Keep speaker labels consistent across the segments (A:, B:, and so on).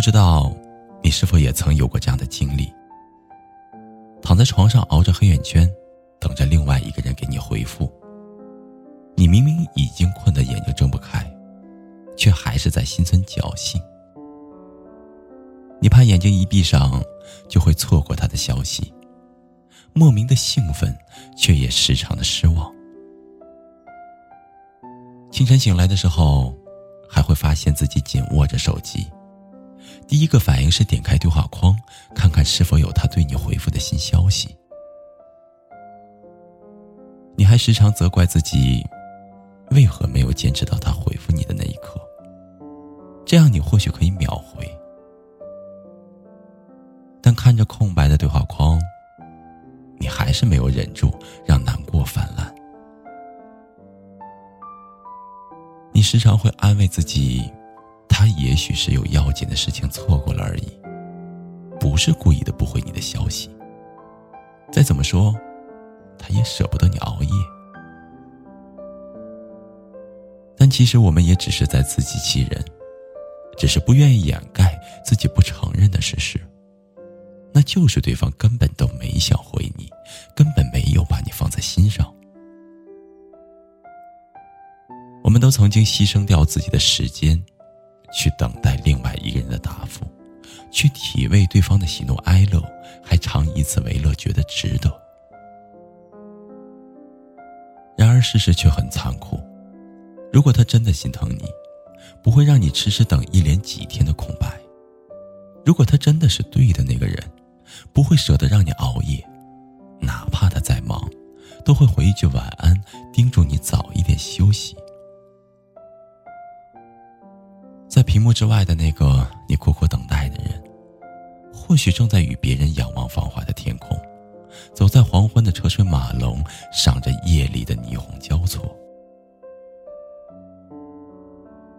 A: 不知道你是否也曾有过这样的经历？躺在床上熬着黑眼圈，等着另外一个人给你回复。你明明已经困得眼睛睁不开，却还是在心存侥幸。你怕眼睛一闭上就会错过他的消息，莫名的兴奋，却也时常的失望。清晨醒来的时候，还会发现自己紧握着手机。第一个反应是点开对话框，看看是否有他对你回复的新消息。你还时常责怪自己，为何没有坚持到他回复你的那一刻？这样你或许可以秒回。但看着空白的对话框，你还是没有忍住让难过泛滥。你时常会安慰自己。他也许是有要紧的事情错过了而已，不是故意的不回你的消息。再怎么说，他也舍不得你熬夜。但其实我们也只是在自欺欺人，只是不愿意掩盖自己不承认的事实，那就是对方根本都没想回你，根本没有把你放在心上。我们都曾经牺牲掉自己的时间。去等待另外一个人的答复，去体味对方的喜怒哀乐，还常以此为乐，觉得值得。然而事实却很残酷，如果他真的心疼你，不会让你迟迟等一连几天的空白；如果他真的是对的那个人，不会舍得让你熬夜，哪怕他再忙，都会回一句晚安，叮嘱你早一点休息。屏幕之外的那个你苦苦等待的人，或许正在与别人仰望繁华的天空，走在黄昏的车水马龙，赏着夜里的霓虹交错。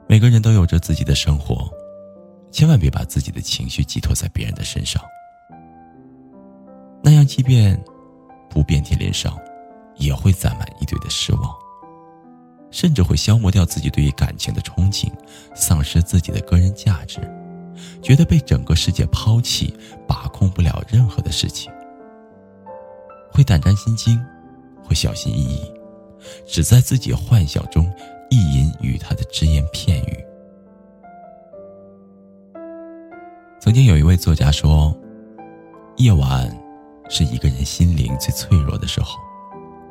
A: 每个人都有着自己的生活，千万别把自己的情绪寄托在别人的身上，那样即便不遍体鳞伤，也会攒满一堆的失望。甚至会消磨掉自己对于感情的憧憬，丧失自己的个人价值，觉得被整个世界抛弃，把控不了任何的事情，会胆战心惊，会小心翼翼，只在自己幻想中意淫与他的只言片语。曾经有一位作家说：“夜晚是一个人心灵最脆弱的时候，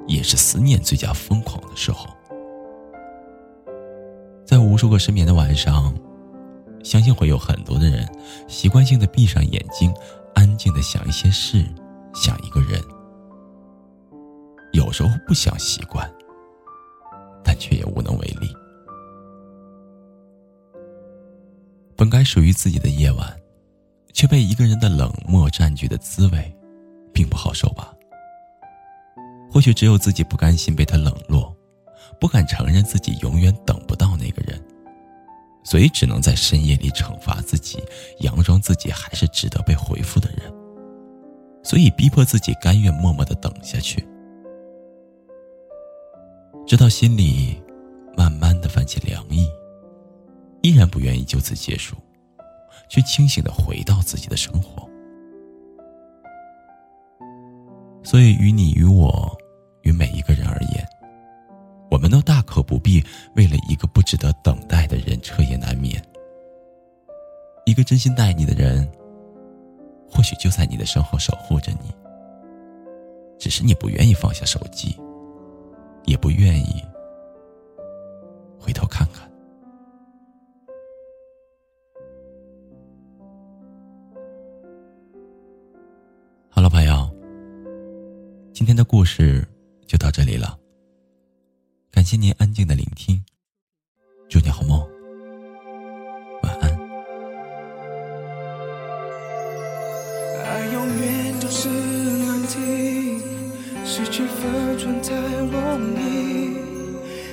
A: 也是思念最加疯狂的时候。”在无数个失眠的晚上，相信会有很多的人习惯性的闭上眼睛，安静的想一些事，想一个人。有时候不想习惯，但却也无能为力。本该属于自己的夜晚，却被一个人的冷漠占据的滋味，并不好受吧？或许只有自己不甘心被他冷落。不敢承认自己永远等不到那个人，所以只能在深夜里惩罚自己，佯装自己还是值得被回复的人，所以逼迫自己甘愿默默的等下去，直到心里慢慢的泛起凉意，依然不愿意就此结束，却清醒的回到自己的生活。所以，于你与我，与每一个人而言。可不必为了一个不值得等待的人彻夜难眠。一个真心待你的人，或许就在你的身后守护着你。只是你不愿意放下手机，也不愿意回头看看。好了，朋友，今天的故事就到这里了。感谢您安静的聆听，祝你好梦，晚安。
B: 爱永远都是难题，失去分寸太容易，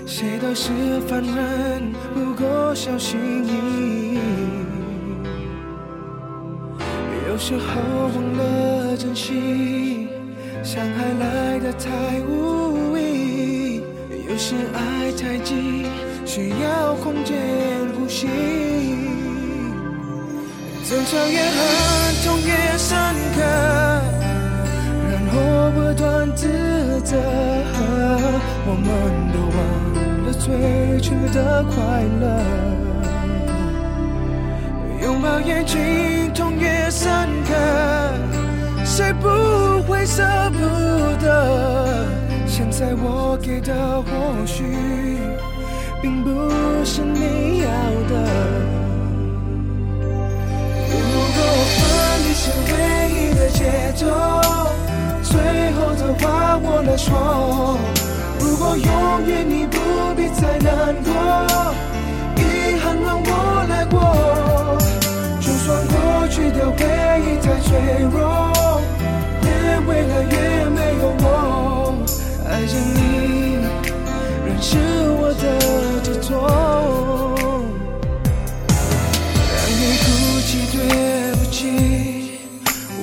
B: 谁都是凡人，不够小心翼翼。有时候忘了珍惜，伤害来的太无意。是爱太急，需要空间呼吸。争吵越狠，痛越深刻，然后不断自责。我们都忘了最初的快乐。拥抱越紧，痛越深刻，谁不会舍不得？在我给的或许并不是你要的。如果分离是唯一的解脱，最后的话我来说。如果永远你是我的执着。让你哭泣对不起，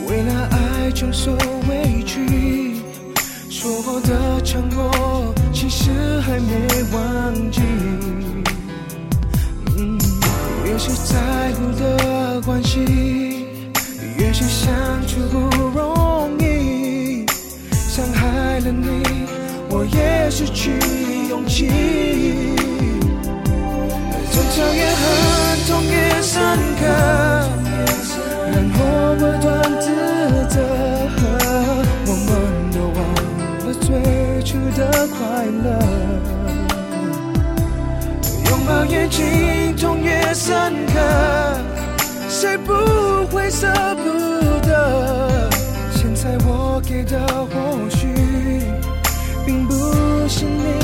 B: 为了爱承受委屈，说过的承诺其实还没忘记。嗯，越是在乎的关系，越是相处不容易。伤害了你，我也失去勇气。争吵越狠，痛越深刻，然后不断自责。我们都忘了最初的快乐。拥抱越紧，痛越深刻，谁不会舍不得？现在我给的或许并不是你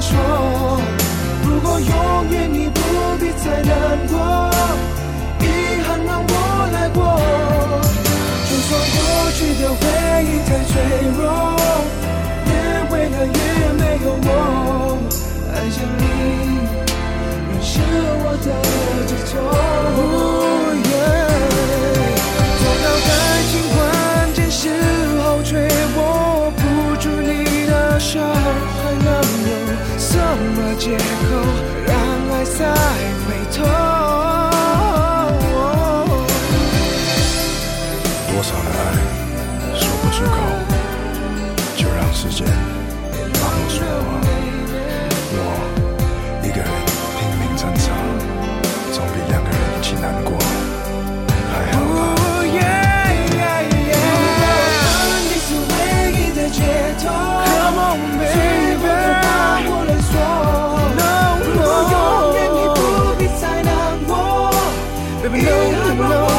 B: 说。如果永远你不必再难过，遗憾让我来过。就算过去的回忆太脆弱，也为了越没有我，爱着你仍是我的执着。走到感情关键时候，却握不住你的手，借口让爱再回头？No, no，